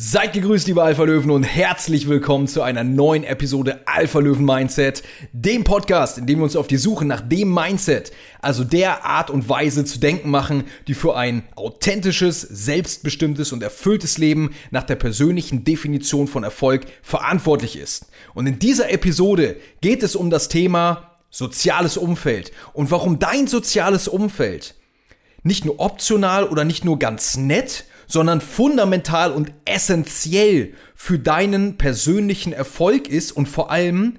Seid gegrüßt, liebe Alpha Löwen, und herzlich willkommen zu einer neuen Episode Alpha Löwen Mindset, dem Podcast, in dem wir uns auf die Suche nach dem Mindset, also der Art und Weise zu denken machen, die für ein authentisches, selbstbestimmtes und erfülltes Leben nach der persönlichen Definition von Erfolg verantwortlich ist. Und in dieser Episode geht es um das Thema soziales Umfeld und warum dein soziales Umfeld nicht nur optional oder nicht nur ganz nett, sondern fundamental und essentiell für deinen persönlichen Erfolg ist und vor allem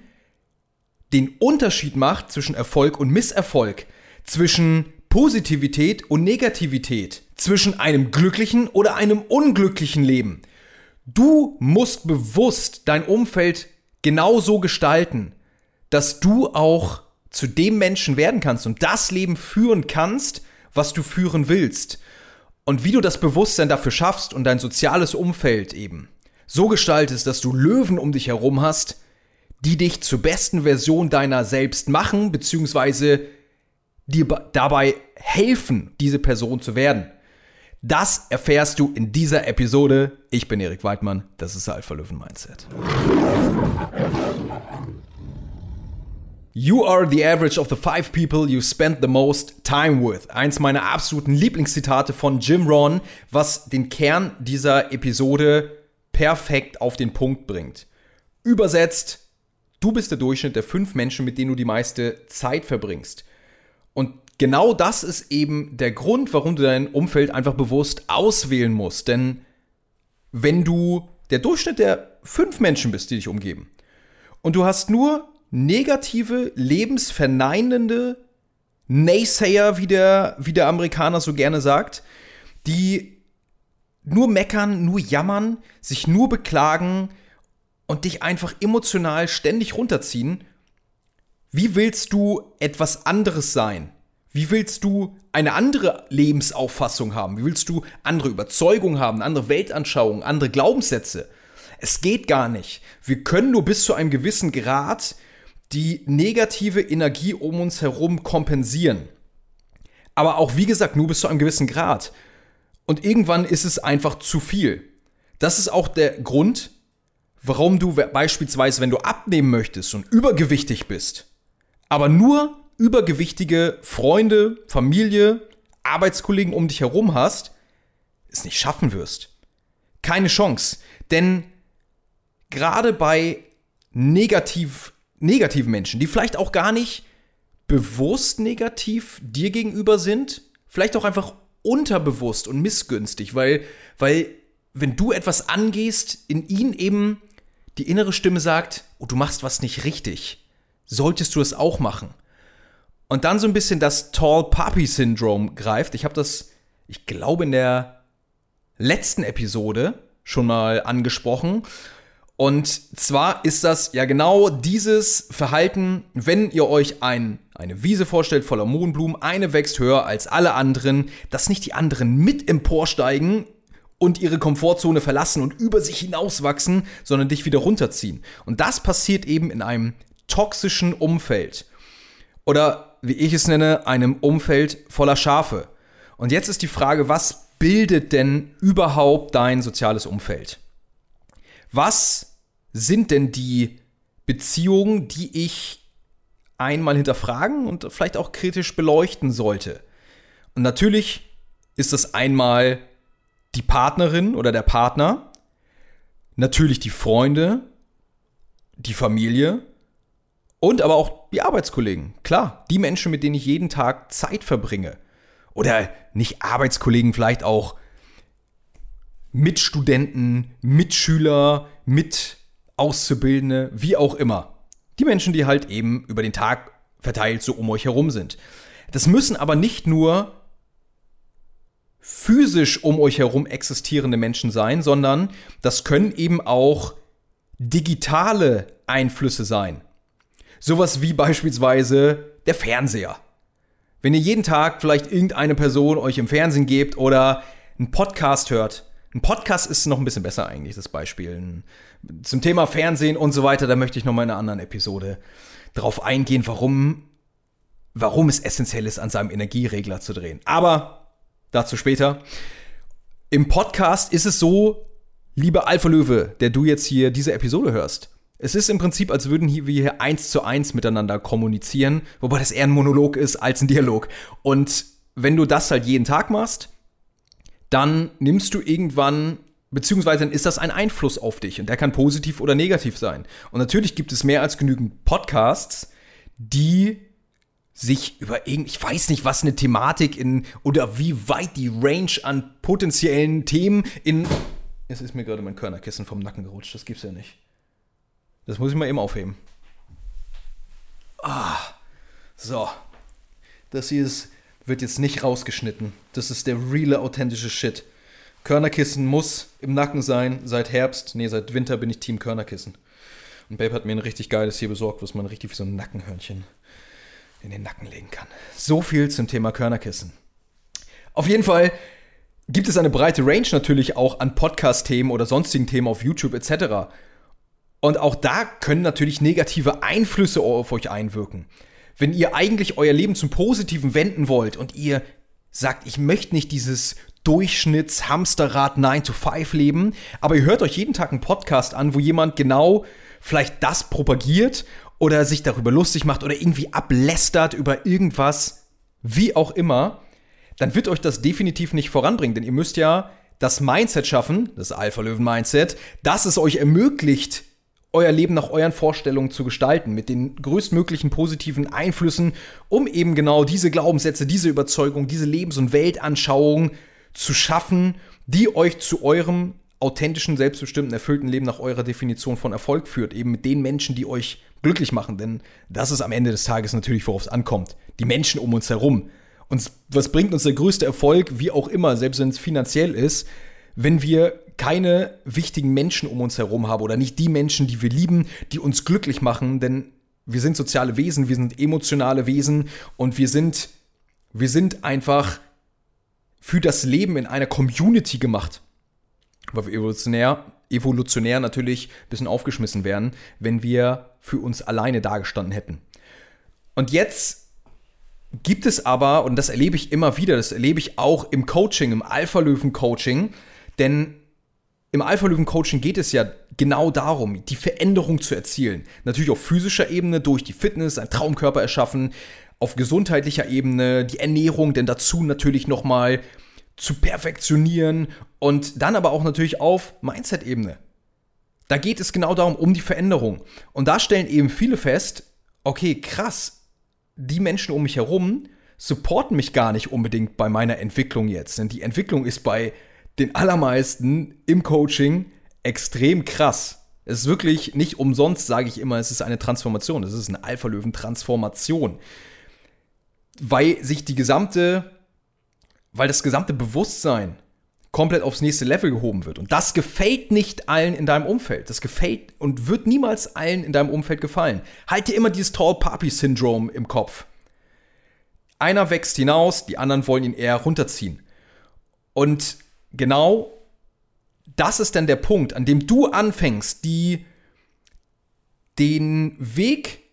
den Unterschied macht zwischen Erfolg und Misserfolg, zwischen Positivität und Negativität, zwischen einem glücklichen oder einem unglücklichen Leben. Du musst bewusst dein Umfeld genauso gestalten, dass du auch zu dem Menschen werden kannst und das Leben führen kannst, was du führen willst. Und wie du das Bewusstsein dafür schaffst und dein soziales Umfeld eben so gestaltest, dass du Löwen um dich herum hast, die dich zur besten Version deiner selbst machen, beziehungsweise dir dabei helfen, diese Person zu werden. Das erfährst du in dieser Episode. Ich bin Erik Weidmann, das ist Alpha Löwen Mindset. You are the average of the five people you spend the most time with. Eins meiner absoluten Lieblingszitate von Jim Ron, was den Kern dieser Episode perfekt auf den Punkt bringt. Übersetzt, du bist der Durchschnitt der fünf Menschen, mit denen du die meiste Zeit verbringst. Und genau das ist eben der Grund, warum du dein Umfeld einfach bewusst auswählen musst. Denn wenn du der Durchschnitt der fünf Menschen bist, die dich umgeben, und du hast nur negative, lebensverneinende Naysayer, wie der, wie der Amerikaner so gerne sagt, die nur meckern, nur jammern, sich nur beklagen und dich einfach emotional ständig runterziehen. Wie willst du etwas anderes sein? Wie willst du eine andere Lebensauffassung haben? Wie willst du andere Überzeugungen haben, andere Weltanschauungen, andere Glaubenssätze? Es geht gar nicht. Wir können nur bis zu einem gewissen Grad die negative Energie um uns herum kompensieren. Aber auch, wie gesagt, nur bis zu einem gewissen Grad. Und irgendwann ist es einfach zu viel. Das ist auch der Grund, warum du beispielsweise, wenn du abnehmen möchtest und übergewichtig bist, aber nur übergewichtige Freunde, Familie, Arbeitskollegen um dich herum hast, es nicht schaffen wirst. Keine Chance. Denn gerade bei negativ negativen Menschen, die vielleicht auch gar nicht bewusst negativ dir gegenüber sind, vielleicht auch einfach unterbewusst und missgünstig, weil, weil wenn du etwas angehst, in ihnen eben die innere Stimme sagt, oh, du machst was nicht richtig, solltest du es auch machen. Und dann so ein bisschen das Tall Puppy Syndrome greift. Ich habe das, ich glaube, in der letzten Episode schon mal angesprochen. Und zwar ist das ja genau dieses Verhalten, wenn ihr euch ein, eine Wiese vorstellt voller Mohnblumen, eine wächst höher als alle anderen, dass nicht die anderen mit emporsteigen und ihre Komfortzone verlassen und über sich hinauswachsen, sondern dich wieder runterziehen. Und das passiert eben in einem toxischen Umfeld. Oder wie ich es nenne, einem Umfeld voller Schafe. Und jetzt ist die Frage, was bildet denn überhaupt dein soziales Umfeld? Was sind denn die Beziehungen, die ich einmal hinterfragen und vielleicht auch kritisch beleuchten sollte? Und natürlich ist das einmal die Partnerin oder der Partner, natürlich die Freunde, die Familie und aber auch die Arbeitskollegen. Klar, die Menschen, mit denen ich jeden Tag Zeit verbringe. Oder nicht Arbeitskollegen, vielleicht auch Mitstudenten, Mitschüler, mit Auszubildende, wie auch immer. Die Menschen, die halt eben über den Tag verteilt so um euch herum sind. Das müssen aber nicht nur physisch um euch herum existierende Menschen sein, sondern das können eben auch digitale Einflüsse sein. Sowas wie beispielsweise der Fernseher. Wenn ihr jeden Tag vielleicht irgendeine Person euch im Fernsehen gebt oder einen Podcast hört, ein Podcast ist noch ein bisschen besser eigentlich, das Beispiel. Zum Thema Fernsehen und so weiter, da möchte ich noch mal in einer anderen Episode drauf eingehen, warum, warum es essentiell ist, an seinem Energieregler zu drehen. Aber dazu später. Im Podcast ist es so, Lieber Alpha Löwe, der du jetzt hier diese Episode hörst. Es ist im Prinzip, als würden wir hier eins zu eins miteinander kommunizieren, wobei das eher ein Monolog ist als ein Dialog. Und wenn du das halt jeden Tag machst, dann nimmst du irgendwann, beziehungsweise dann ist das ein Einfluss auf dich und der kann positiv oder negativ sein. Und natürlich gibt es mehr als genügend Podcasts, die sich über irgend, ich weiß nicht, was eine Thematik in oder wie weit die Range an potenziellen Themen in. Es ist mir gerade mein Körnerkissen vom Nacken gerutscht, das gibt's ja nicht. Das muss ich mal eben aufheben. Ah, so. Das hier ist, wird jetzt nicht rausgeschnitten. Das ist der reale, authentische Shit. Körnerkissen muss im Nacken sein. Seit Herbst, nee, seit Winter bin ich Team Körnerkissen. Und Babe hat mir ein richtig geiles hier besorgt, was man richtig wie so ein Nackenhörnchen in den Nacken legen kann. So viel zum Thema Körnerkissen. Auf jeden Fall gibt es eine breite Range natürlich auch an Podcast-Themen oder sonstigen Themen auf YouTube etc. Und auch da können natürlich negative Einflüsse auf euch einwirken. Wenn ihr eigentlich euer Leben zum Positiven wenden wollt und ihr sagt, ich möchte nicht dieses Durchschnitts-Hamsterrad 9 to 5 leben, aber ihr hört euch jeden Tag einen Podcast an, wo jemand genau vielleicht das propagiert oder sich darüber lustig macht oder irgendwie ablästert über irgendwas, wie auch immer, dann wird euch das definitiv nicht voranbringen, denn ihr müsst ja das Mindset schaffen, das Alpha-Löwen-Mindset, das es euch ermöglicht, euer Leben nach euren Vorstellungen zu gestalten, mit den größtmöglichen positiven Einflüssen, um eben genau diese Glaubenssätze, diese Überzeugung, diese Lebens- und Weltanschauung zu schaffen, die euch zu eurem authentischen, selbstbestimmten, erfüllten Leben nach eurer Definition von Erfolg führt. Eben mit den Menschen, die euch glücklich machen. Denn das ist am Ende des Tages natürlich, worauf es ankommt. Die Menschen um uns herum. Und was bringt uns der größte Erfolg, wie auch immer, selbst wenn es finanziell ist, wenn wir keine wichtigen Menschen um uns herum haben oder nicht die Menschen, die wir lieben, die uns glücklich machen, denn wir sind soziale Wesen, wir sind emotionale Wesen und wir sind, wir sind einfach für das Leben in einer Community gemacht. Weil wir evolutionär, evolutionär natürlich ein bisschen aufgeschmissen wären, wenn wir für uns alleine dagestanden hätten. Und jetzt gibt es aber, und das erlebe ich immer wieder, das erlebe ich auch im Coaching, im Alpha-Löwen-Coaching, denn im Alpha-Löwen-Coaching geht es ja genau darum, die Veränderung zu erzielen. Natürlich auf physischer Ebene durch die Fitness, einen Traumkörper erschaffen, auf gesundheitlicher Ebene die Ernährung, denn dazu natürlich nochmal zu perfektionieren und dann aber auch natürlich auf Mindset-Ebene. Da geht es genau darum, um die Veränderung. Und da stellen eben viele fest, okay, krass, die Menschen um mich herum supporten mich gar nicht unbedingt bei meiner Entwicklung jetzt. Denn die Entwicklung ist bei den allermeisten im Coaching extrem krass. Es ist wirklich nicht umsonst, sage ich immer, es ist eine Transformation. Es ist eine Alpha-Löwen-Transformation. Weil sich die gesamte, weil das gesamte Bewusstsein komplett aufs nächste Level gehoben wird. Und das gefällt nicht allen in deinem Umfeld. Das gefällt und wird niemals allen in deinem Umfeld gefallen. Halt dir immer dieses Tall Puppy Syndrome im Kopf. Einer wächst hinaus, die anderen wollen ihn eher runterziehen. Und genau das ist dann der Punkt, an dem du anfängst, die, den Weg,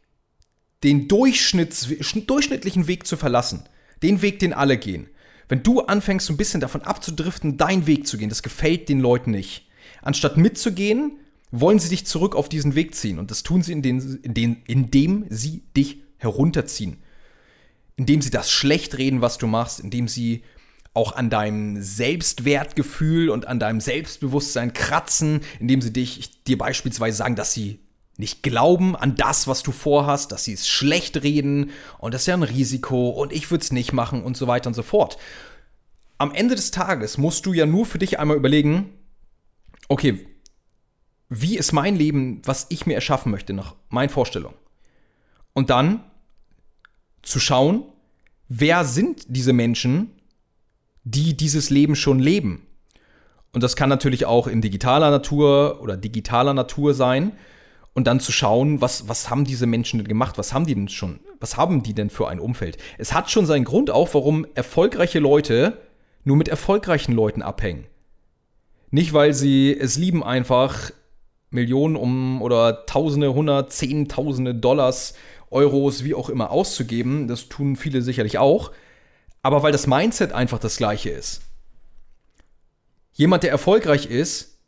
den Durchschnitts, durchschnittlichen Weg zu verlassen. Den Weg, den alle gehen. Wenn du anfängst, so ein bisschen davon abzudriften, deinen Weg zu gehen, das gefällt den Leuten nicht. Anstatt mitzugehen, wollen sie dich zurück auf diesen Weg ziehen. Und das tun sie, indem, indem, indem sie dich herunterziehen. Indem sie das schlecht reden, was du machst, indem sie auch an deinem Selbstwertgefühl und an deinem Selbstbewusstsein kratzen, indem sie dich, dir beispielsweise sagen, dass sie nicht glauben an das, was du vorhast, dass sie es schlecht reden und das ist ja ein Risiko und ich würde es nicht machen und so weiter und so fort. Am Ende des Tages musst du ja nur für dich einmal überlegen, okay, wie ist mein Leben, was ich mir erschaffen möchte, nach meinen Vorstellungen? Und dann zu schauen, wer sind diese Menschen, die dieses Leben schon leben. Und das kann natürlich auch in digitaler Natur oder digitaler Natur sein. Und dann zu schauen, was, was haben diese Menschen denn gemacht? Was haben die denn schon? Was haben die denn für ein Umfeld? Es hat schon seinen Grund auch, warum erfolgreiche Leute nur mit erfolgreichen Leuten abhängen. Nicht, weil sie es lieben, einfach Millionen um oder Tausende, Hundert, Zehntausende Dollars, Euros, wie auch immer auszugeben. Das tun viele sicherlich auch aber weil das Mindset einfach das gleiche ist. Jemand, der erfolgreich ist,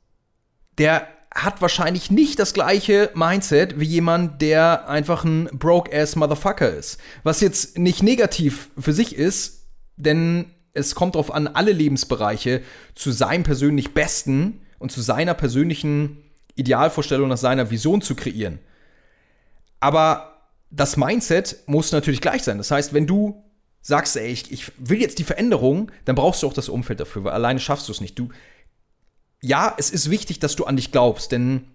der hat wahrscheinlich nicht das gleiche Mindset wie jemand, der einfach ein broke-ass Motherfucker ist. Was jetzt nicht negativ für sich ist, denn es kommt darauf an, alle Lebensbereiche zu seinem persönlich Besten und zu seiner persönlichen Idealvorstellung nach seiner Vision zu kreieren. Aber das Mindset muss natürlich gleich sein. Das heißt, wenn du sagst, ey, ich, ich will jetzt die Veränderung, dann brauchst du auch das Umfeld dafür, weil alleine schaffst du es nicht. Du, ja, es ist wichtig, dass du an dich glaubst, denn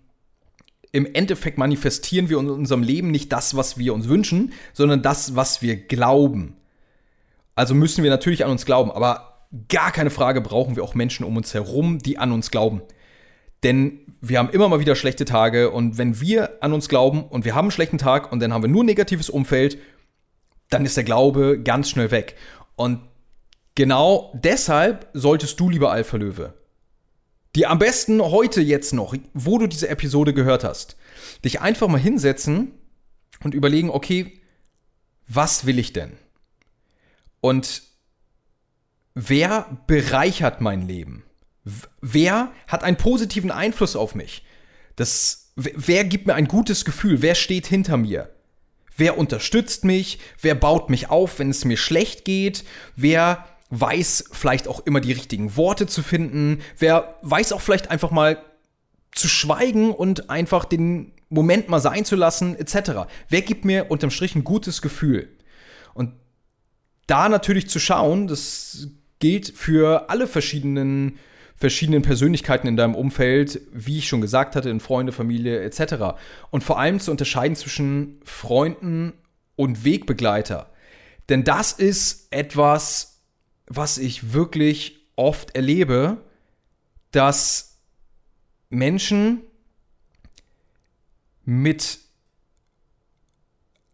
im Endeffekt manifestieren wir in unserem Leben nicht das, was wir uns wünschen, sondern das, was wir glauben. Also müssen wir natürlich an uns glauben, aber gar keine Frage brauchen wir auch Menschen um uns herum, die an uns glauben. Denn wir haben immer mal wieder schlechte Tage und wenn wir an uns glauben und wir haben einen schlechten Tag und dann haben wir nur negatives Umfeld, dann ist der Glaube ganz schnell weg. Und genau deshalb solltest du, lieber Alpha Löwe, dir am besten heute jetzt noch, wo du diese Episode gehört hast, dich einfach mal hinsetzen und überlegen, okay, was will ich denn? Und wer bereichert mein Leben? Wer hat einen positiven Einfluss auf mich? Das, wer gibt mir ein gutes Gefühl? Wer steht hinter mir? Wer unterstützt mich? Wer baut mich auf, wenn es mir schlecht geht? Wer weiß vielleicht auch immer die richtigen Worte zu finden? Wer weiß auch vielleicht einfach mal zu schweigen und einfach den Moment mal sein zu lassen, etc. Wer gibt mir unterm Strich ein gutes Gefühl? Und da natürlich zu schauen, das gilt für alle verschiedenen verschiedenen Persönlichkeiten in deinem Umfeld, wie ich schon gesagt hatte, in Freunde, Familie etc. Und vor allem zu unterscheiden zwischen Freunden und Wegbegleiter. Denn das ist etwas, was ich wirklich oft erlebe, dass Menschen mit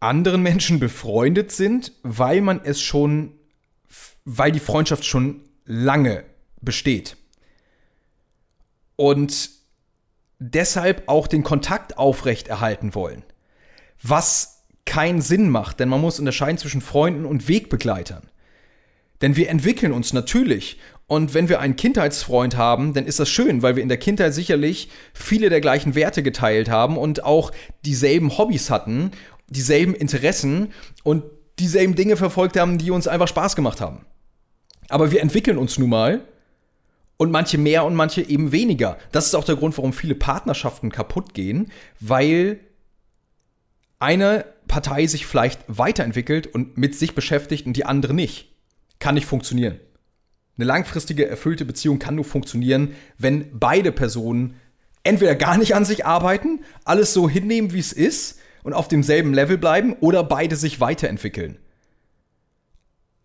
anderen Menschen befreundet sind, weil man es schon, weil die Freundschaft schon lange besteht und deshalb auch den Kontakt aufrechterhalten wollen. Was keinen Sinn macht, denn man muss unterscheiden zwischen Freunden und Wegbegleitern. Denn wir entwickeln uns natürlich. Und wenn wir einen Kindheitsfreund haben, dann ist das schön, weil wir in der Kindheit sicherlich viele der gleichen Werte geteilt haben und auch dieselben Hobbys hatten, dieselben Interessen und dieselben Dinge verfolgt haben, die uns einfach Spaß gemacht haben. Aber wir entwickeln uns nun mal und manche mehr und manche eben weniger. Das ist auch der Grund, warum viele Partnerschaften kaputt gehen, weil eine Partei sich vielleicht weiterentwickelt und mit sich beschäftigt und die andere nicht. Kann nicht funktionieren. Eine langfristige, erfüllte Beziehung kann nur funktionieren, wenn beide Personen entweder gar nicht an sich arbeiten, alles so hinnehmen, wie es ist und auf demselben Level bleiben oder beide sich weiterentwickeln.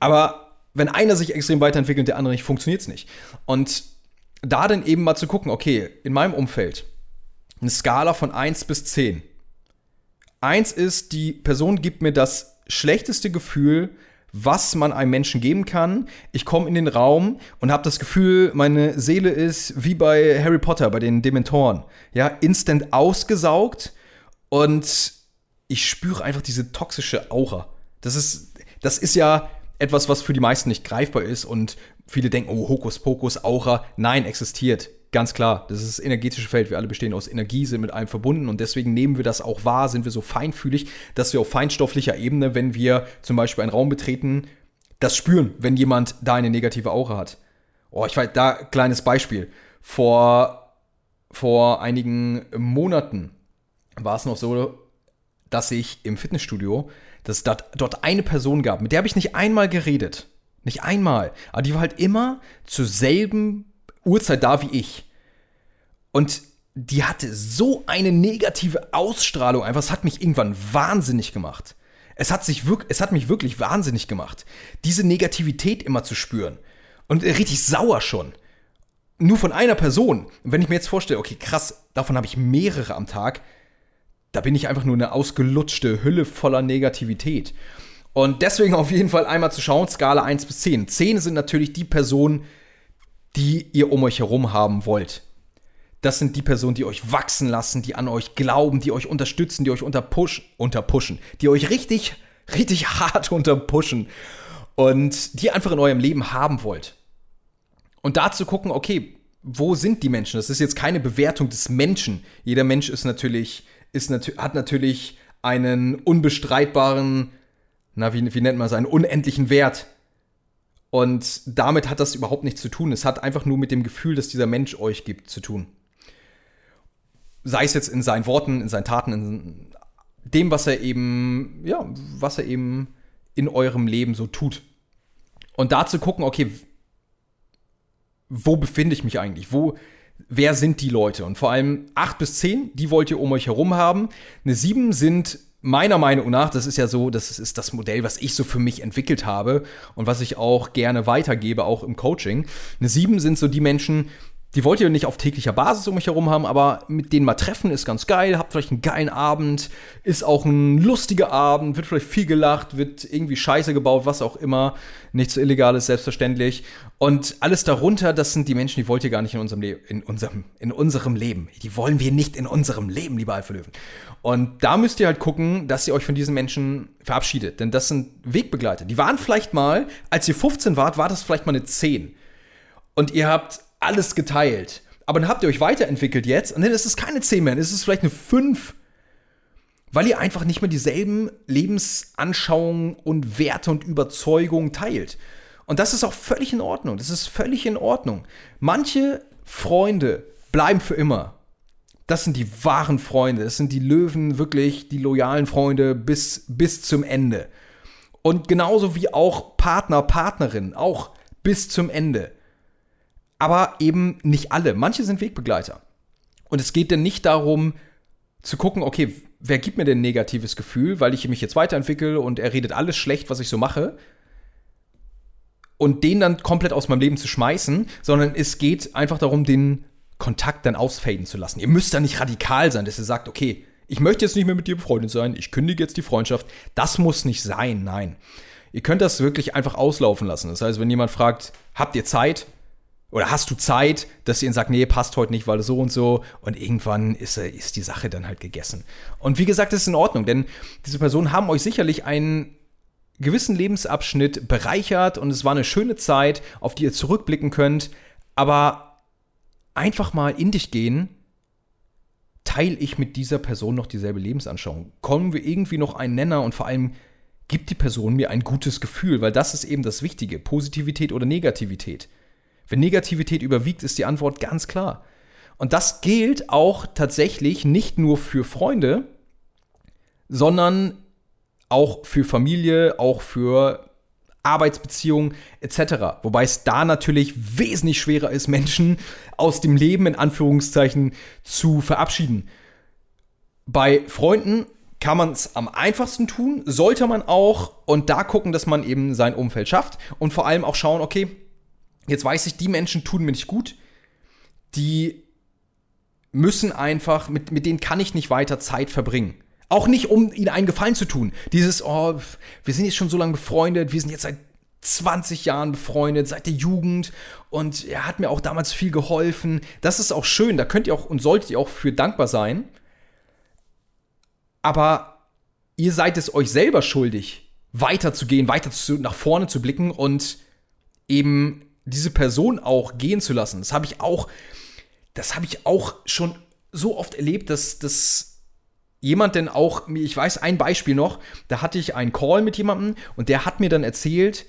Aber wenn einer sich extrem weiterentwickelt, der andere nicht, funktioniert es nicht. Und da dann eben mal zu gucken, okay, in meinem Umfeld, eine Skala von 1 bis 10. 1 ist, die Person gibt mir das schlechteste Gefühl, was man einem Menschen geben kann. Ich komme in den Raum und habe das Gefühl, meine Seele ist wie bei Harry Potter, bei den Dementoren. Ja, instant ausgesaugt und ich spüre einfach diese toxische Aura. Das ist, das ist ja etwas, was für die meisten nicht greifbar ist und viele denken, oh, Hokuspokus, Aura. Nein, existiert. Ganz klar. Das ist das energetische Feld. Wir alle bestehen aus Energie, sind mit allem verbunden und deswegen nehmen wir das auch wahr, sind wir so feinfühlig, dass wir auf feinstofflicher Ebene, wenn wir zum Beispiel einen Raum betreten, das spüren, wenn jemand da eine negative Aura hat. Oh, ich weiß, da kleines Beispiel. Vor, vor einigen Monaten war es noch so, dass ich im Fitnessstudio dass es dort eine Person gab, mit der habe ich nicht einmal geredet. Nicht einmal. Aber die war halt immer zur selben Uhrzeit da wie ich. Und die hatte so eine negative Ausstrahlung einfach. Es hat mich irgendwann wahnsinnig gemacht. Es hat, sich wirklich, es hat mich wirklich wahnsinnig gemacht, diese Negativität immer zu spüren. Und richtig sauer schon. Nur von einer Person. Und wenn ich mir jetzt vorstelle, okay, krass, davon habe ich mehrere am Tag, da bin ich einfach nur eine ausgelutschte Hülle voller Negativität. Und deswegen auf jeden Fall einmal zu schauen, Skala 1 bis 10. 10 sind natürlich die Personen, die ihr um euch herum haben wollt. Das sind die Personen, die euch wachsen lassen, die an euch glauben, die euch unterstützen, die euch unterpush, unterpushen, die euch richtig, richtig hart unterpushen und die einfach in eurem Leben haben wollt. Und da zu gucken, okay, wo sind die Menschen? Das ist jetzt keine Bewertung des Menschen. Jeder Mensch ist natürlich, ist nat hat natürlich einen unbestreitbaren, na, wie, wie nennt man es, einen unendlichen Wert. Und damit hat das überhaupt nichts zu tun. Es hat einfach nur mit dem Gefühl, das dieser Mensch euch gibt, zu tun. Sei es jetzt in seinen Worten, in seinen Taten, in dem, was er eben, ja, was er eben in eurem Leben so tut. Und da zu gucken, okay, wo befinde ich mich eigentlich? Wo, wer sind die Leute? Und vor allem 8 bis 10, die wollt ihr um euch herum haben. Eine 7 sind meiner Meinung nach, das ist ja so, das ist das Modell, was ich so für mich entwickelt habe und was ich auch gerne weitergebe, auch im Coaching. Eine 7 sind so die Menschen, die wollt ihr nicht auf täglicher Basis um euch herum haben, aber mit denen mal treffen ist ganz geil, habt vielleicht einen geilen Abend, ist auch ein lustiger Abend, wird vielleicht viel gelacht, wird irgendwie Scheiße gebaut, was auch immer, nichts Illegales, selbstverständlich. Und alles darunter, das sind die Menschen, die wollt ihr gar nicht in unserem, Le in unserem, in unserem Leben. Die wollen wir nicht in unserem Leben, lieber Alpha Löwen. Und da müsst ihr halt gucken, dass ihr euch von diesen Menschen verabschiedet, denn das sind Wegbegleiter. Die waren vielleicht mal, als ihr 15 wart, war das vielleicht mal eine 10. Und ihr habt alles geteilt. Aber dann habt ihr euch weiterentwickelt jetzt und dann ist es keine 10 mehr, dann ist es vielleicht eine 5. Weil ihr einfach nicht mehr dieselben Lebensanschauungen und Werte und Überzeugungen teilt. Und das ist auch völlig in Ordnung. Das ist völlig in Ordnung. Manche Freunde bleiben für immer. Das sind die wahren Freunde. Das sind die Löwen, wirklich die loyalen Freunde bis, bis zum Ende. Und genauso wie auch Partner, Partnerin, auch bis zum Ende aber eben nicht alle. Manche sind Wegbegleiter. Und es geht denn nicht darum zu gucken, okay, wer gibt mir denn ein negatives Gefühl, weil ich mich jetzt weiterentwickle und er redet alles schlecht, was ich so mache. Und den dann komplett aus meinem Leben zu schmeißen, sondern es geht einfach darum, den Kontakt dann ausfaden zu lassen. Ihr müsst da nicht radikal sein, dass ihr sagt, okay, ich möchte jetzt nicht mehr mit dir befreundet sein, ich kündige jetzt die Freundschaft. Das muss nicht sein, nein. Ihr könnt das wirklich einfach auslaufen lassen. Das heißt, wenn jemand fragt, habt ihr Zeit? Oder hast du Zeit, dass ihr ihn sagt, nee, passt heute nicht, weil so und so. Und irgendwann ist, äh, ist die Sache dann halt gegessen. Und wie gesagt, das ist in Ordnung, denn diese Personen haben euch sicherlich einen gewissen Lebensabschnitt bereichert und es war eine schöne Zeit, auf die ihr zurückblicken könnt. Aber einfach mal in dich gehen, teile ich mit dieser Person noch dieselbe Lebensanschauung? Kommen wir irgendwie noch einen Nenner und vor allem gibt die Person mir ein gutes Gefühl, weil das ist eben das Wichtige, Positivität oder Negativität. Wenn Negativität überwiegt, ist die Antwort ganz klar. Und das gilt auch tatsächlich nicht nur für Freunde, sondern auch für Familie, auch für Arbeitsbeziehungen etc. Wobei es da natürlich wesentlich schwerer ist, Menschen aus dem Leben in Anführungszeichen zu verabschieden. Bei Freunden kann man es am einfachsten tun, sollte man auch und da gucken, dass man eben sein Umfeld schafft und vor allem auch schauen, okay, Jetzt weiß ich, die Menschen tun mir nicht gut. Die müssen einfach, mit, mit denen kann ich nicht weiter Zeit verbringen. Auch nicht, um ihnen einen Gefallen zu tun. Dieses, oh, wir sind jetzt schon so lange befreundet, wir sind jetzt seit 20 Jahren befreundet, seit der Jugend und er hat mir auch damals viel geholfen. Das ist auch schön, da könnt ihr auch und solltet ihr auch für dankbar sein. Aber ihr seid es euch selber schuldig, weiterzugehen, weiter zu, nach vorne zu blicken und eben diese Person auch gehen zu lassen. Das habe ich auch, das habe ich auch schon so oft erlebt, dass, dass jemand denn auch, ich weiß ein Beispiel noch, da hatte ich einen Call mit jemandem und der hat mir dann erzählt,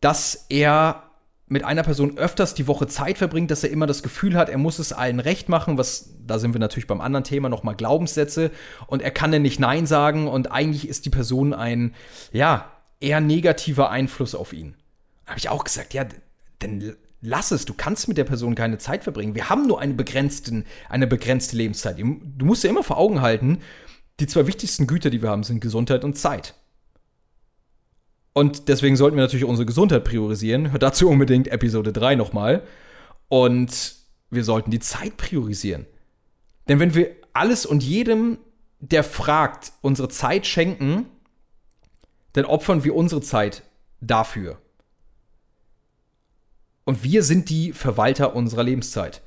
dass er mit einer Person öfters die Woche Zeit verbringt, dass er immer das Gefühl hat, er muss es allen recht machen, was, da sind wir natürlich beim anderen Thema nochmal Glaubenssätze und er kann dann nicht Nein sagen und eigentlich ist die Person ein, ja, eher negativer Einfluss auf ihn. Habe ich auch gesagt, ja, dann lass es. Du kannst mit der Person keine Zeit verbringen. Wir haben nur eine, begrenzten, eine begrenzte Lebenszeit. Du musst dir immer vor Augen halten, die zwei wichtigsten Güter, die wir haben, sind Gesundheit und Zeit. Und deswegen sollten wir natürlich unsere Gesundheit priorisieren. Hört dazu unbedingt Episode 3 nochmal. Und wir sollten die Zeit priorisieren. Denn wenn wir alles und jedem, der fragt, unsere Zeit schenken, dann opfern wir unsere Zeit dafür. Und wir sind die Verwalter unserer Lebenszeit.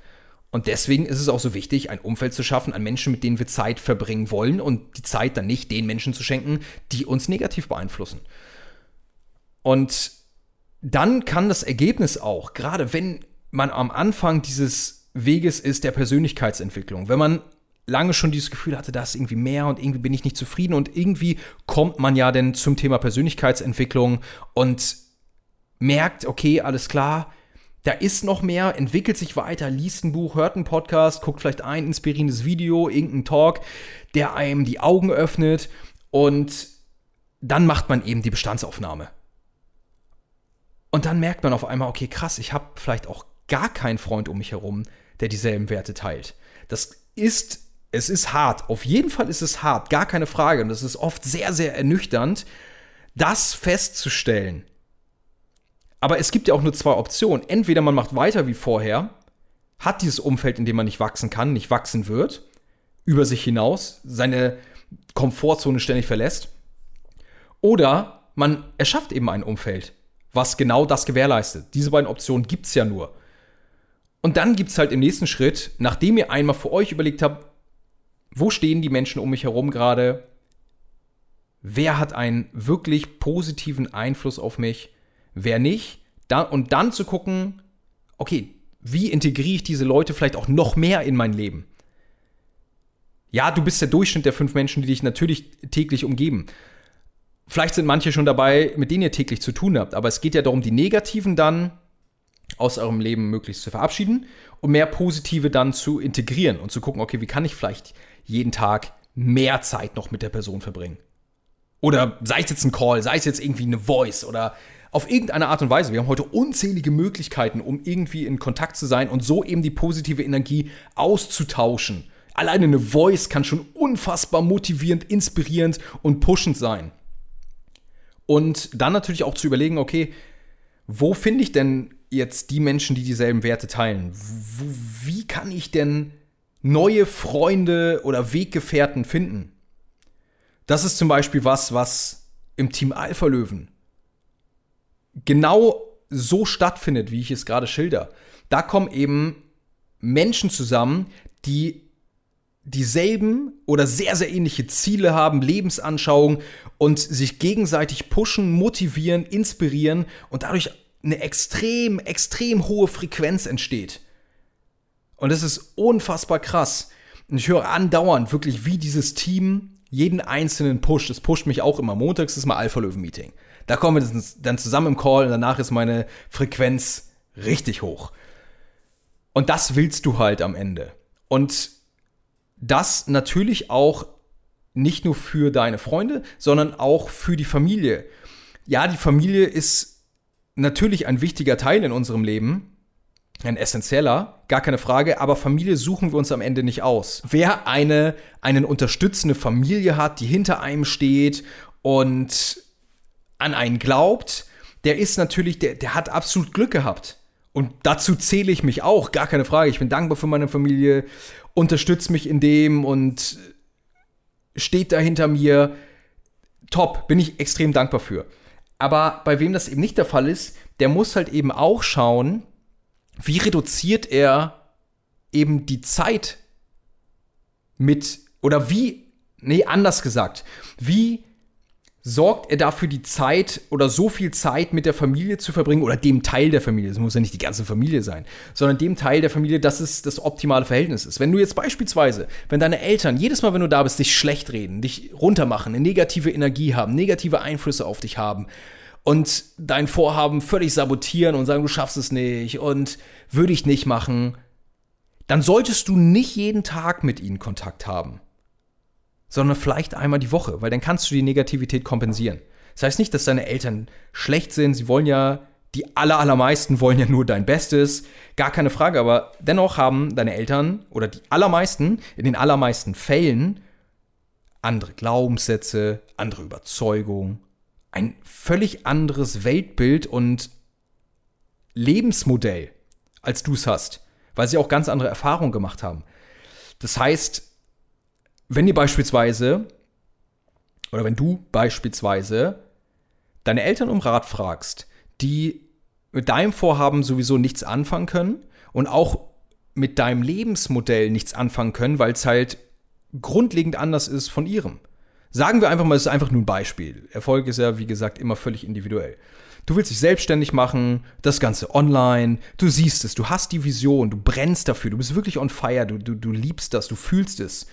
Und deswegen ist es auch so wichtig, ein Umfeld zu schaffen an Menschen, mit denen wir Zeit verbringen wollen und die Zeit dann nicht den Menschen zu schenken, die uns negativ beeinflussen. Und dann kann das Ergebnis auch, gerade wenn man am Anfang dieses Weges ist der Persönlichkeitsentwicklung. Wenn man lange schon dieses Gefühl hatte, da ist irgendwie mehr und irgendwie bin ich nicht zufrieden und irgendwie kommt man ja dann zum Thema Persönlichkeitsentwicklung und merkt, okay, alles klar, da ist noch mehr, entwickelt sich weiter, liest ein Buch, hört einen Podcast, guckt vielleicht ein inspirierendes Video, irgendeinen Talk, der einem die Augen öffnet und dann macht man eben die Bestandsaufnahme. Und dann merkt man auf einmal, okay, krass, ich habe vielleicht auch gar keinen Freund um mich herum, der dieselben Werte teilt. Das ist, es ist hart. Auf jeden Fall ist es hart, gar keine Frage. Und es ist oft sehr, sehr ernüchternd, das festzustellen. Aber es gibt ja auch nur zwei Optionen. Entweder man macht weiter wie vorher, hat dieses Umfeld, in dem man nicht wachsen kann, nicht wachsen wird, über sich hinaus, seine Komfortzone ständig verlässt. Oder man erschafft eben ein Umfeld, was genau das gewährleistet. Diese beiden Optionen gibt es ja nur. Und dann gibt es halt im nächsten Schritt, nachdem ihr einmal für euch überlegt habt, wo stehen die Menschen um mich herum gerade, wer hat einen wirklich positiven Einfluss auf mich, wer nicht. Da, und dann zu gucken, okay, wie integriere ich diese Leute vielleicht auch noch mehr in mein Leben? Ja, du bist der Durchschnitt der fünf Menschen, die dich natürlich täglich umgeben. Vielleicht sind manche schon dabei, mit denen ihr täglich zu tun habt, aber es geht ja darum, die negativen dann aus eurem Leben möglichst zu verabschieden und mehr positive dann zu integrieren und zu gucken, okay, wie kann ich vielleicht jeden Tag mehr Zeit noch mit der Person verbringen? Oder sei es jetzt ein Call, sei es jetzt irgendwie eine Voice oder auf irgendeine Art und Weise. Wir haben heute unzählige Möglichkeiten, um irgendwie in Kontakt zu sein und so eben die positive Energie auszutauschen. Alleine eine Voice kann schon unfassbar motivierend, inspirierend und pushend sein. Und dann natürlich auch zu überlegen, okay, wo finde ich denn jetzt die Menschen, die dieselben Werte teilen? Wie kann ich denn neue Freunde oder Weggefährten finden? Das ist zum Beispiel was, was im Team Alpha Löwen genau so stattfindet, wie ich es gerade schilder. Da kommen eben Menschen zusammen, die dieselben oder sehr, sehr ähnliche Ziele haben, Lebensanschauungen und sich gegenseitig pushen, motivieren, inspirieren und dadurch eine extrem, extrem hohe Frequenz entsteht. Und das ist unfassbar krass. Und ich höre andauernd wirklich, wie dieses Team jeden einzelnen pusht. Es pusht mich auch immer. Montags ist mal Alpha-Löwen-Meeting. Da kommen wir dann zusammen im Call und danach ist meine Frequenz richtig hoch. Und das willst du halt am Ende. Und das natürlich auch nicht nur für deine Freunde, sondern auch für die Familie. Ja, die Familie ist natürlich ein wichtiger Teil in unserem Leben, ein essentieller, gar keine Frage, aber Familie suchen wir uns am Ende nicht aus. Wer eine, eine unterstützende Familie hat, die hinter einem steht und an einen glaubt, der ist natürlich, der, der hat absolut Glück gehabt. Und dazu zähle ich mich auch, gar keine Frage. Ich bin dankbar für meine Familie, unterstützt mich in dem und steht da hinter mir. Top, bin ich extrem dankbar für. Aber bei wem das eben nicht der Fall ist, der muss halt eben auch schauen, wie reduziert er eben die Zeit mit, oder wie, nee, anders gesagt, wie sorgt er dafür, die Zeit oder so viel Zeit mit der Familie zu verbringen oder dem Teil der Familie, es muss ja nicht die ganze Familie sein, sondern dem Teil der Familie, dass es das optimale Verhältnis ist. Wenn du jetzt beispielsweise, wenn deine Eltern jedes Mal, wenn du da bist, dich schlecht reden, dich runtermachen, eine negative Energie haben, negative Einflüsse auf dich haben und dein Vorhaben völlig sabotieren und sagen, du schaffst es nicht und würde ich nicht machen, dann solltest du nicht jeden Tag mit ihnen Kontakt haben sondern vielleicht einmal die Woche, weil dann kannst du die Negativität kompensieren. Das heißt nicht, dass deine Eltern schlecht sind, sie wollen ja, die aller, allermeisten wollen ja nur dein Bestes, gar keine Frage, aber dennoch haben deine Eltern oder die allermeisten, in den allermeisten Fällen, andere Glaubenssätze, andere Überzeugungen, ein völlig anderes Weltbild und Lebensmodell, als du es hast, weil sie auch ganz andere Erfahrungen gemacht haben. Das heißt, wenn ihr beispielsweise, oder wenn du beispielsweise deine Eltern um Rat fragst, die mit deinem Vorhaben sowieso nichts anfangen können und auch mit deinem Lebensmodell nichts anfangen können, weil es halt grundlegend anders ist von ihrem. Sagen wir einfach mal, es ist einfach nur ein Beispiel. Erfolg ist ja, wie gesagt, immer völlig individuell. Du willst dich selbstständig machen, das Ganze online, du siehst es, du hast die Vision, du brennst dafür, du bist wirklich on fire, du, du, du liebst das, du fühlst es.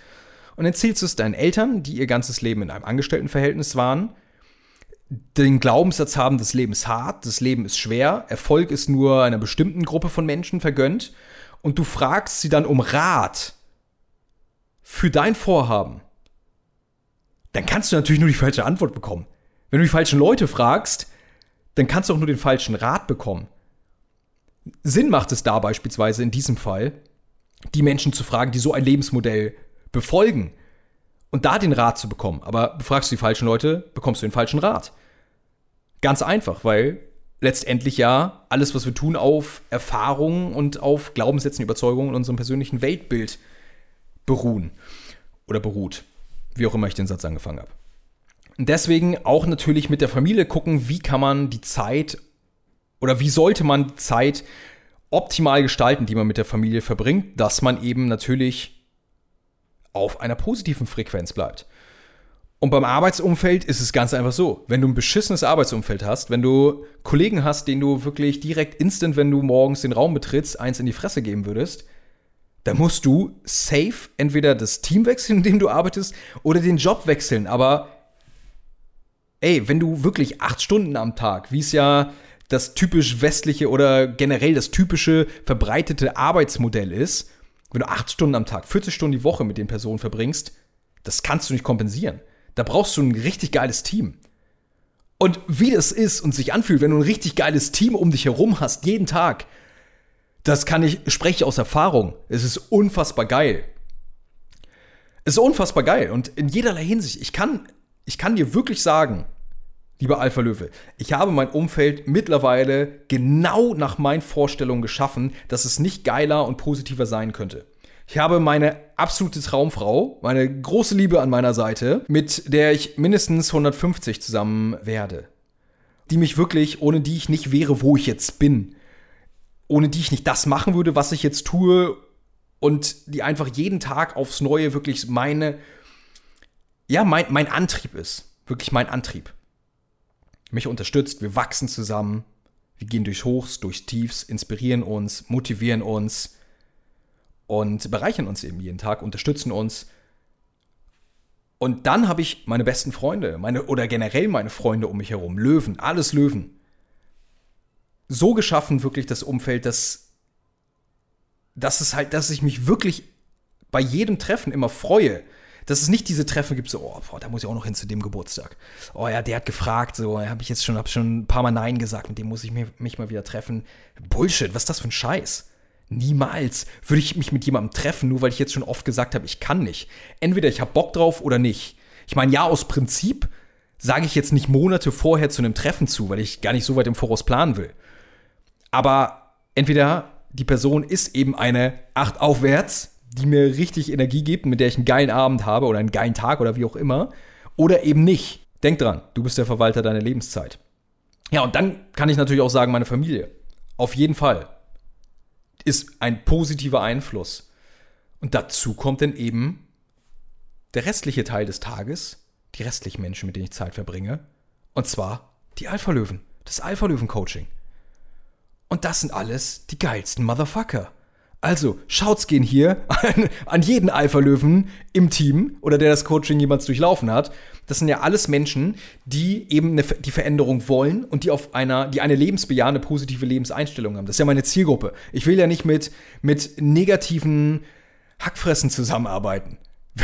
Und erzählst es deinen Eltern, die ihr ganzes Leben in einem Angestelltenverhältnis waren, den Glaubenssatz haben, das Leben ist hart, das Leben ist schwer, Erfolg ist nur einer bestimmten Gruppe von Menschen vergönnt und du fragst sie dann um Rat für dein Vorhaben, dann kannst du natürlich nur die falsche Antwort bekommen. Wenn du die falschen Leute fragst, dann kannst du auch nur den falschen Rat bekommen. Sinn macht es da beispielsweise in diesem Fall, die Menschen zu fragen, die so ein Lebensmodell befolgen und da den Rat zu bekommen. Aber befragst du die falschen Leute, bekommst du den falschen Rat. Ganz einfach, weil letztendlich ja alles, was wir tun, auf Erfahrungen und auf Glaubenssätzen, Überzeugungen und unserem persönlichen Weltbild beruhen. Oder beruht. Wie auch immer ich den Satz angefangen habe. Deswegen auch natürlich mit der Familie gucken, wie kann man die Zeit oder wie sollte man die Zeit optimal gestalten, die man mit der Familie verbringt, dass man eben natürlich auf einer positiven Frequenz bleibt. Und beim Arbeitsumfeld ist es ganz einfach so. Wenn du ein beschissenes Arbeitsumfeld hast, wenn du Kollegen hast, denen du wirklich direkt instant, wenn du morgens den Raum betrittst, eins in die Fresse geben würdest, dann musst du safe entweder das Team wechseln, in dem du arbeitest, oder den Job wechseln. Aber ey, wenn du wirklich acht Stunden am Tag, wie es ja das typisch westliche oder generell das typische verbreitete Arbeitsmodell ist, wenn du acht Stunden am Tag, 40 Stunden die Woche mit den Personen verbringst, das kannst du nicht kompensieren. Da brauchst du ein richtig geiles Team. Und wie das ist und sich anfühlt, wenn du ein richtig geiles Team um dich herum hast, jeden Tag, das kann ich, spreche aus Erfahrung. Es ist unfassbar geil. Es ist unfassbar geil und in jederlei Hinsicht. Ich kann, ich kann dir wirklich sagen, lieber Alpha Löwe, ich habe mein Umfeld mittlerweile genau nach meinen Vorstellungen geschaffen, dass es nicht geiler und positiver sein könnte. Ich habe meine absolute Traumfrau, meine große Liebe an meiner Seite, mit der ich mindestens 150 zusammen werde. Die mich wirklich, ohne die ich nicht wäre, wo ich jetzt bin. Ohne die ich nicht das machen würde, was ich jetzt tue. Und die einfach jeden Tag aufs Neue wirklich meine, ja, mein, mein Antrieb ist. Wirklich mein Antrieb. Mich unterstützt, wir wachsen zusammen. Wir gehen durch Hochs, durch Tiefs, inspirieren uns, motivieren uns und bereichern uns eben jeden Tag, unterstützen uns. Und dann habe ich meine besten Freunde, meine oder generell meine Freunde um mich herum, Löwen, alles Löwen. So geschaffen wirklich das Umfeld, dass dass es halt, dass ich mich wirklich bei jedem Treffen immer freue, dass es nicht diese Treffen gibt, so, oh, boah, da muss ich auch noch hin zu dem Geburtstag. Oh ja, der hat gefragt, so, habe ich jetzt schon, hab schon ein paar Mal Nein gesagt, mit dem muss ich mich, mich mal wieder treffen. Bullshit, was ist das für ein Scheiß? Niemals würde ich mich mit jemandem treffen, nur weil ich jetzt schon oft gesagt habe, ich kann nicht. Entweder ich habe Bock drauf oder nicht. Ich meine, ja, aus Prinzip sage ich jetzt nicht Monate vorher zu einem Treffen zu, weil ich gar nicht so weit im Voraus planen will. Aber entweder die Person ist eben eine Acht aufwärts, die mir richtig Energie gibt, mit der ich einen geilen Abend habe oder einen geilen Tag oder wie auch immer, oder eben nicht. Denk dran, du bist der Verwalter deiner Lebenszeit. Ja, und dann kann ich natürlich auch sagen, meine Familie. Auf jeden Fall ist ein positiver Einfluss. Und dazu kommt dann eben der restliche Teil des Tages, die restlichen Menschen, mit denen ich Zeit verbringe. Und zwar die Alpha-Löwen, das Alpha-Löwen-Coaching. Und das sind alles die geilsten Motherfucker. Also, Shouts gehen hier an, an jeden Alpha-Löwen im Team oder der das Coaching jemals durchlaufen hat. Das sind ja alles Menschen, die eben eine, die Veränderung wollen und die auf einer, die eine lebensbejahende, positive Lebenseinstellung haben. Das ist ja meine Zielgruppe. Ich will ja nicht mit, mit negativen Hackfressen zusammenarbeiten.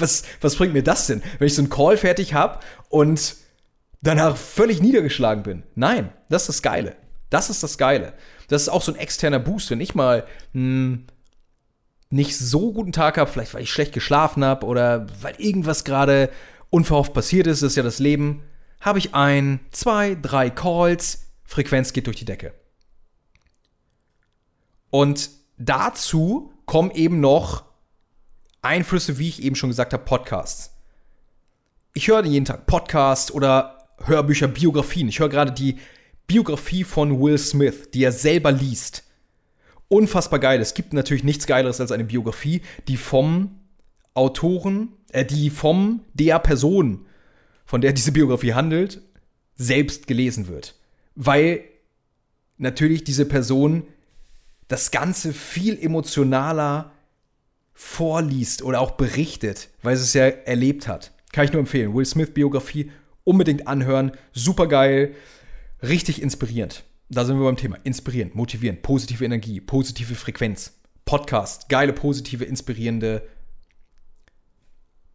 Was, was bringt mir das denn, wenn ich so einen Call fertig habe und danach völlig niedergeschlagen bin? Nein, das ist das Geile. Das ist das Geile. Das ist auch so ein externer Boost, wenn ich mal hm, nicht so guten Tag habe, vielleicht weil ich schlecht geschlafen habe oder weil irgendwas gerade unverhofft passiert ist, das ist ja das Leben, habe ich ein, zwei, drei Calls, Frequenz geht durch die Decke. Und dazu kommen eben noch Einflüsse, wie ich eben schon gesagt habe, Podcasts. Ich höre jeden Tag Podcasts oder Hörbücher, Biografien. Ich höre gerade die Biografie von Will Smith, die er selber liest. Unfassbar geil. Es gibt natürlich nichts Geileres als eine Biografie, die vom Autoren, äh, die vom der Person, von der diese Biografie handelt, selbst gelesen wird. weil natürlich diese Person das Ganze viel emotionaler vorliest oder auch berichtet, weil sie es ja erlebt hat. Kann ich nur empfehlen. Will Smith Biografie unbedingt anhören. Super geil. Richtig inspirierend. Da sind wir beim Thema. Inspirierend, motivierend, positive Energie, positive Frequenz. Podcast, geile, positive, inspirierende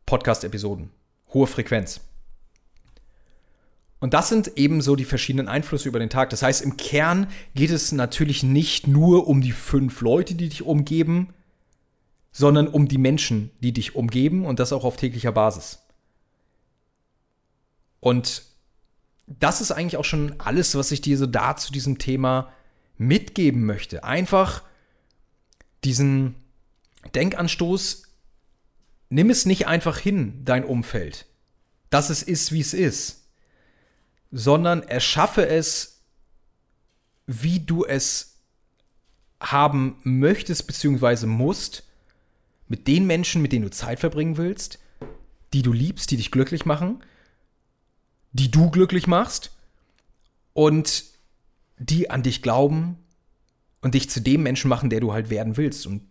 Podcast-Episoden. Hohe Frequenz. Und das sind eben so die verschiedenen Einflüsse über den Tag. Das heißt, im Kern geht es natürlich nicht nur um die fünf Leute, die dich umgeben, sondern um die Menschen, die dich umgeben und das auch auf täglicher Basis. Und das ist eigentlich auch schon alles, was ich dir so da zu diesem Thema mitgeben möchte. Einfach diesen Denkanstoß, nimm es nicht einfach hin, dein Umfeld, dass es ist, wie es ist, sondern erschaffe es, wie du es haben möchtest bzw. musst, mit den Menschen, mit denen du Zeit verbringen willst, die du liebst, die dich glücklich machen, die du glücklich machst und die an dich glauben und dich zu dem Menschen machen, der du halt werden willst und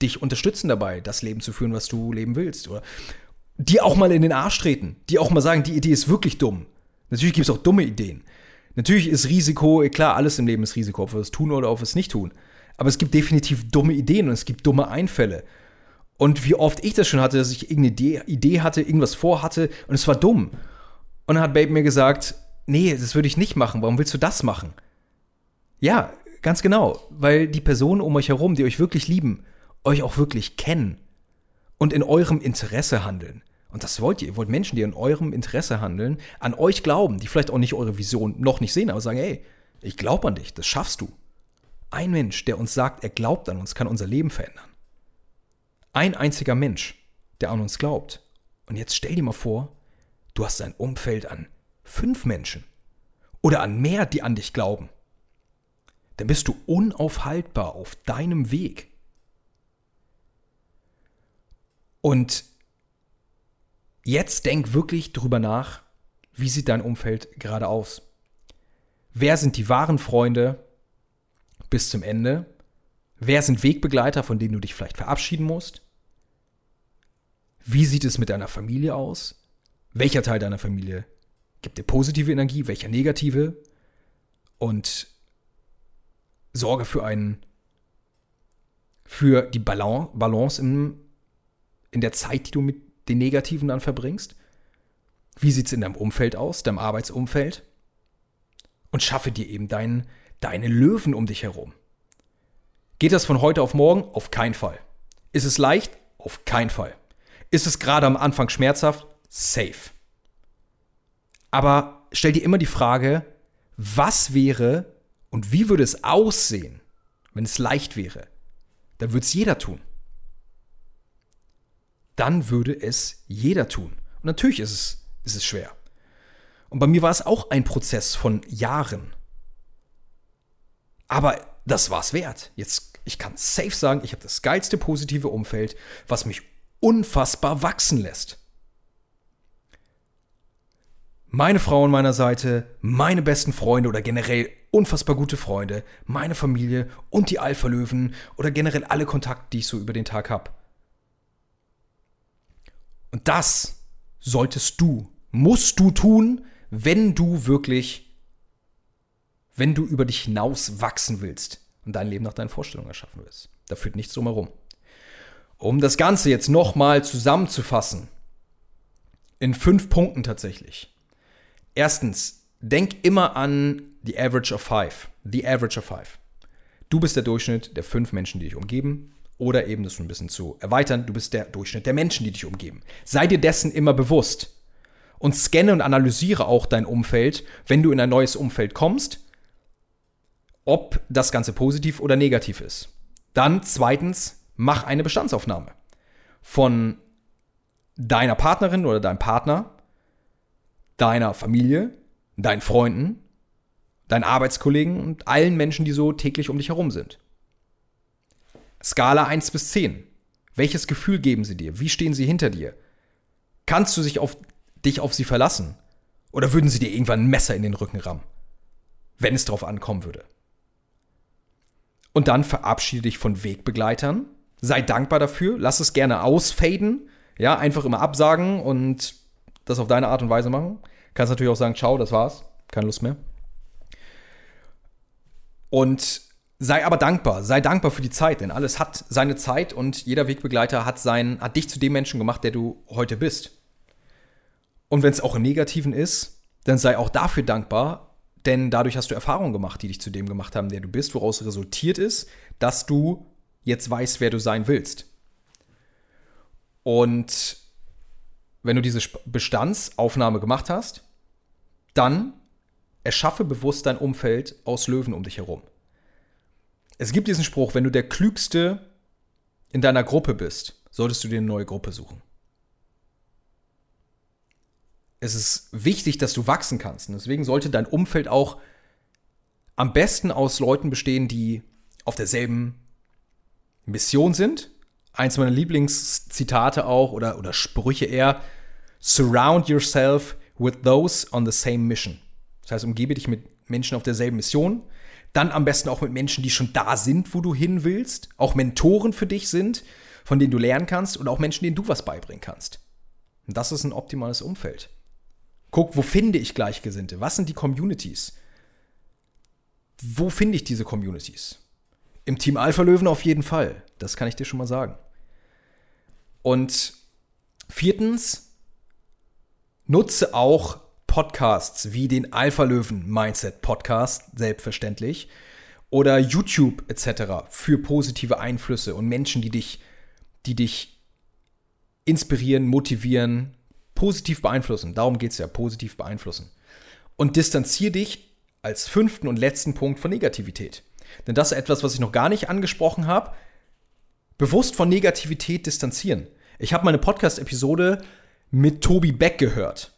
dich unterstützen dabei, das Leben zu führen, was du leben willst. Oder die auch mal in den Arsch treten, die auch mal sagen, die Idee ist wirklich dumm. Natürlich gibt es auch dumme Ideen. Natürlich ist Risiko, klar, alles im Leben ist Risiko, ob wir es tun oder ob wir es nicht tun. Aber es gibt definitiv dumme Ideen und es gibt dumme Einfälle. Und wie oft ich das schon hatte, dass ich irgendeine Idee hatte, irgendwas vorhatte und es war dumm. Und dann hat Babe mir gesagt, nee, das würde ich nicht machen. Warum willst du das machen? Ja, ganz genau. Weil die Personen um euch herum, die euch wirklich lieben, euch auch wirklich kennen und in eurem Interesse handeln. Und das wollt ihr. Ihr wollt Menschen, die in eurem Interesse handeln, an euch glauben, die vielleicht auch nicht eure Vision noch nicht sehen, aber sagen, hey, ich glaube an dich, das schaffst du. Ein Mensch, der uns sagt, er glaubt an uns, kann unser Leben verändern. Ein einziger Mensch, der an uns glaubt. Und jetzt stell dir mal vor, du hast ein Umfeld an fünf Menschen oder an mehr, die an dich glauben. Dann bist du unaufhaltbar auf deinem Weg. Und jetzt denk wirklich drüber nach, wie sieht dein Umfeld gerade aus? Wer sind die wahren Freunde bis zum Ende? Wer sind Wegbegleiter, von denen du dich vielleicht verabschieden musst? Wie sieht es mit deiner Familie aus? Welcher Teil deiner Familie gibt dir positive Energie, welcher negative? Und sorge für einen für die Balance im, in der Zeit, die du mit den Negativen dann verbringst? Wie sieht es in deinem Umfeld aus, deinem Arbeitsumfeld? Und schaffe dir eben dein, deine Löwen um dich herum. Geht das von heute auf morgen? Auf keinen Fall. Ist es leicht? Auf keinen Fall. Ist es gerade am Anfang schmerzhaft? Safe. Aber stell dir immer die Frage, was wäre und wie würde es aussehen, wenn es leicht wäre? Dann würde es jeder tun dann würde es jeder tun. Und natürlich ist es, ist es schwer. Und bei mir war es auch ein Prozess von Jahren. Aber das war es wert. Jetzt, ich kann safe sagen, ich habe das geilste positive Umfeld, was mich unfassbar wachsen lässt. Meine Frau an meiner Seite, meine besten Freunde oder generell unfassbar gute Freunde, meine Familie und die Alpha-Löwen oder generell alle Kontakte, die ich so über den Tag habe. Und das solltest du, musst du tun, wenn du wirklich, wenn du über dich hinaus wachsen willst und dein Leben nach deinen Vorstellungen erschaffen willst. Da führt nichts drumherum. Um das Ganze jetzt nochmal zusammenzufassen, in fünf Punkten tatsächlich. Erstens, denk immer an the average of five. The average of five. Du bist der Durchschnitt der fünf Menschen, die dich umgeben. Oder eben das ein bisschen zu erweitern, du bist der Durchschnitt der Menschen, die dich umgeben. Sei dir dessen immer bewusst. Und scanne und analysiere auch dein Umfeld, wenn du in ein neues Umfeld kommst, ob das Ganze positiv oder negativ ist. Dann zweitens, mach eine Bestandsaufnahme von deiner Partnerin oder deinem Partner, deiner Familie, deinen Freunden, deinen Arbeitskollegen und allen Menschen, die so täglich um dich herum sind. Skala 1 bis 10. Welches Gefühl geben sie dir? Wie stehen sie hinter dir? Kannst du sich auf, dich auf sie verlassen? Oder würden sie dir irgendwann ein Messer in den Rücken rammen? wenn es darauf ankommen würde. Und dann verabschiede dich von Wegbegleitern. Sei dankbar dafür. Lass es gerne ausfaden. Ja, einfach immer absagen und das auf deine Art und Weise machen. Kannst natürlich auch sagen, ciao, das war's. Keine Lust mehr. Und sei aber dankbar. Sei dankbar für die Zeit, denn alles hat seine Zeit und jeder Wegbegleiter hat, sein, hat dich zu dem Menschen gemacht, der du heute bist. Und wenn es auch im Negativen ist, dann sei auch dafür dankbar, denn dadurch hast du Erfahrungen gemacht, die dich zu dem gemacht haben, der du bist, woraus resultiert ist, dass du jetzt weißt, wer du sein willst. Und wenn du diese Bestandsaufnahme gemacht hast, dann erschaffe bewusst dein Umfeld aus Löwen um dich herum. Es gibt diesen Spruch, wenn du der Klügste in deiner Gruppe bist, solltest du dir eine neue Gruppe suchen. Es ist wichtig, dass du wachsen kannst. Und deswegen sollte dein Umfeld auch am besten aus Leuten bestehen, die auf derselben Mission sind. Eins meiner Lieblingszitate auch oder, oder Sprüche eher. Surround yourself with those on the same mission. Das heißt, umgebe dich mit Menschen auf derselben Mission. Dann am besten auch mit Menschen, die schon da sind, wo du hin willst. Auch Mentoren für dich sind, von denen du lernen kannst. Und auch Menschen, denen du was beibringen kannst. Und das ist ein optimales Umfeld. Guck, wo finde ich Gleichgesinnte? Was sind die Communities? Wo finde ich diese Communities? Im Team Alpha Löwen auf jeden Fall. Das kann ich dir schon mal sagen. Und viertens, Nutze auch Podcasts wie den Alpha Löwen Mindset Podcast, selbstverständlich, oder YouTube etc. für positive Einflüsse und Menschen, die dich, die dich inspirieren, motivieren, positiv beeinflussen. Darum geht es ja, positiv beeinflussen. Und distanziere dich als fünften und letzten Punkt von Negativität. Denn das ist etwas, was ich noch gar nicht angesprochen habe. Bewusst von Negativität distanzieren. Ich habe meine Podcast-Episode mit Tobi Beck gehört.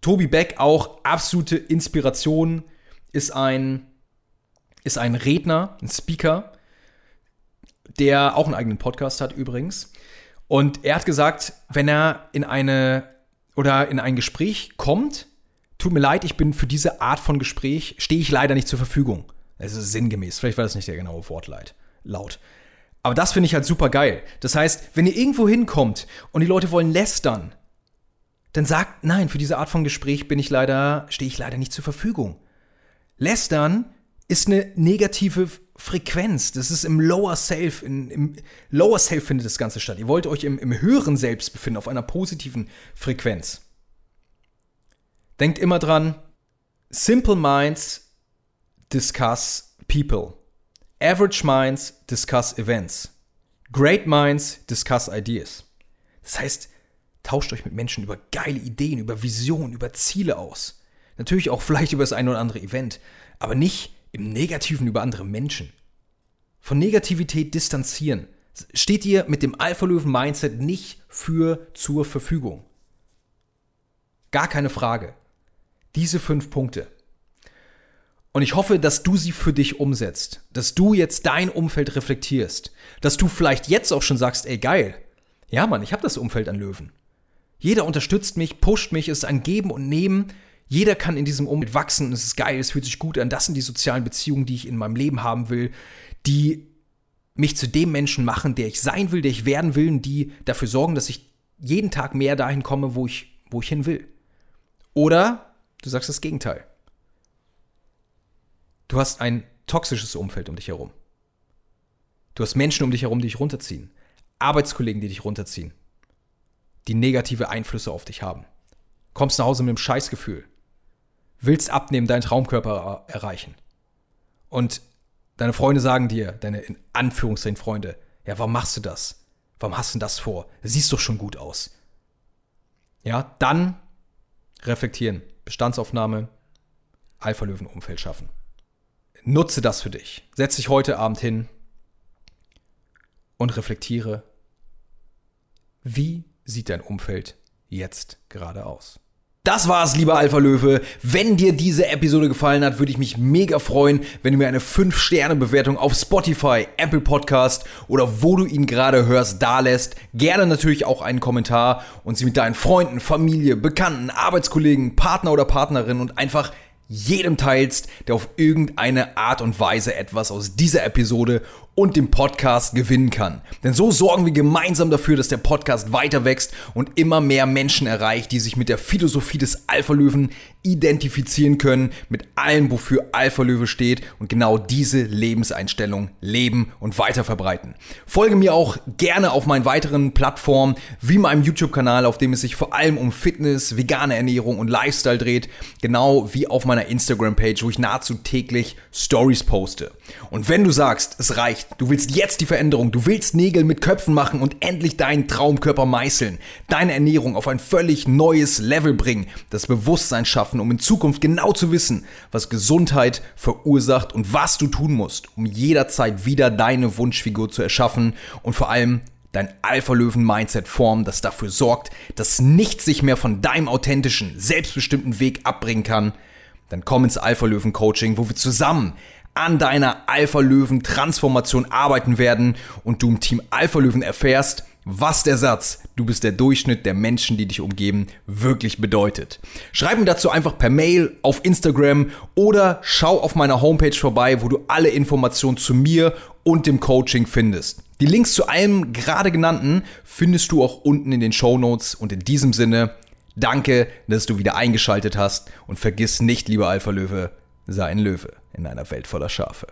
Tobi Beck auch absolute Inspiration, ist ein, ist ein Redner, ein Speaker, der auch einen eigenen Podcast hat übrigens. Und er hat gesagt, wenn er in eine oder in ein Gespräch kommt, tut mir leid, ich bin für diese Art von Gespräch, stehe ich leider nicht zur Verfügung. Es ist sinngemäß, vielleicht war das nicht der genaue Wortlaut. Aber das finde ich halt super geil. Das heißt, wenn ihr irgendwo hinkommt und die Leute wollen lästern, dann sagt, nein, für diese Art von Gespräch bin ich leider, stehe ich leider nicht zur Verfügung. Lästern ist eine negative Frequenz. Das ist im Lower Self, in, im Lower Self findet das Ganze statt. Ihr wollt euch im, im höheren Selbst befinden, auf einer positiven Frequenz. Denkt immer dran, simple minds discuss people. Average minds discuss events. Great minds discuss ideas. Das heißt, tauscht euch mit Menschen über geile Ideen, über Visionen, über Ziele aus. Natürlich auch vielleicht über das eine oder andere Event, aber nicht im Negativen über andere Menschen. Von Negativität distanzieren. Steht ihr mit dem Alpha-Löwen-Mindset nicht für zur Verfügung. Gar keine Frage. Diese fünf Punkte. Und ich hoffe, dass du sie für dich umsetzt, dass du jetzt dein Umfeld reflektierst, dass du vielleicht jetzt auch schon sagst, ey geil, ja Mann, ich habe das Umfeld an Löwen. Jeder unterstützt mich, pusht mich, ist ein Geben und Nehmen. Jeder kann in diesem Umfeld wachsen, es ist geil, es fühlt sich gut an. Das sind die sozialen Beziehungen, die ich in meinem Leben haben will, die mich zu dem Menschen machen, der ich sein will, der ich werden will und die dafür sorgen, dass ich jeden Tag mehr dahin komme, wo ich, wo ich hin will. Oder du sagst das Gegenteil. Du hast ein toxisches Umfeld um dich herum. Du hast Menschen um dich herum, die dich runterziehen. Arbeitskollegen, die dich runterziehen. Die negative Einflüsse auf dich haben. Kommst nach Hause mit einem Scheißgefühl. Willst abnehmen, deinen Traumkörper erreichen. Und deine Freunde sagen dir, deine in Anführungszeichen Freunde, ja, warum machst du das? Warum hast du das vor? siehst doch schon gut aus. Ja, dann reflektieren. Bestandsaufnahme, Alpha-Löwen-Umfeld schaffen nutze das für dich. Setz dich heute Abend hin und reflektiere, wie sieht dein Umfeld jetzt gerade aus? Das war's, lieber Alpha Löwe. Wenn dir diese Episode gefallen hat, würde ich mich mega freuen, wenn du mir eine 5-Sterne-Bewertung auf Spotify, Apple Podcast oder wo du ihn gerade hörst, da lässt. Gerne natürlich auch einen Kommentar und sie mit deinen Freunden, Familie, Bekannten, Arbeitskollegen, Partner oder Partnerin und einfach jedem teilst, der auf irgendeine Art und Weise etwas aus dieser Episode und dem Podcast gewinnen kann. Denn so sorgen wir gemeinsam dafür, dass der Podcast weiter wächst und immer mehr Menschen erreicht, die sich mit der Philosophie des Alpha Löwen identifizieren können, mit allem, wofür Alpha Löwe steht und genau diese Lebenseinstellung leben und weiter verbreiten. Folge mir auch gerne auf meinen weiteren Plattformen, wie meinem YouTube-Kanal, auf dem es sich vor allem um Fitness, vegane Ernährung und Lifestyle dreht, genau wie auf meiner Instagram-Page, wo ich nahezu täglich Stories poste. Und wenn du sagst, es reicht, erreicht. Du willst jetzt die Veränderung. Du willst Nägel mit Köpfen machen und endlich deinen Traumkörper meißeln. Deine Ernährung auf ein völlig neues Level bringen. Das Bewusstsein schaffen, um in Zukunft genau zu wissen, was Gesundheit verursacht und was du tun musst, um jederzeit wieder deine Wunschfigur zu erschaffen und vor allem dein Alpha-Löwen-Mindset formen, das dafür sorgt, dass nichts sich mehr von deinem authentischen, selbstbestimmten Weg abbringen kann, dann komm ins Alpha-Löwen-Coaching, wo wir zusammen an deiner Alpha-Löwen-Transformation arbeiten werden und du im Team Alpha-Löwen erfährst, was der Satz, du bist der Durchschnitt der Menschen, die dich umgeben, wirklich bedeutet. Schreib mir dazu einfach per Mail auf Instagram oder schau auf meiner Homepage vorbei, wo du alle Informationen zu mir und dem Coaching findest. Die Links zu allem gerade genannten findest du auch unten in den Show Notes und in diesem Sinne, danke, dass du wieder eingeschaltet hast und vergiss nicht, lieber Alpha Löwe, sei ein Löwe in einer Welt voller Schafe.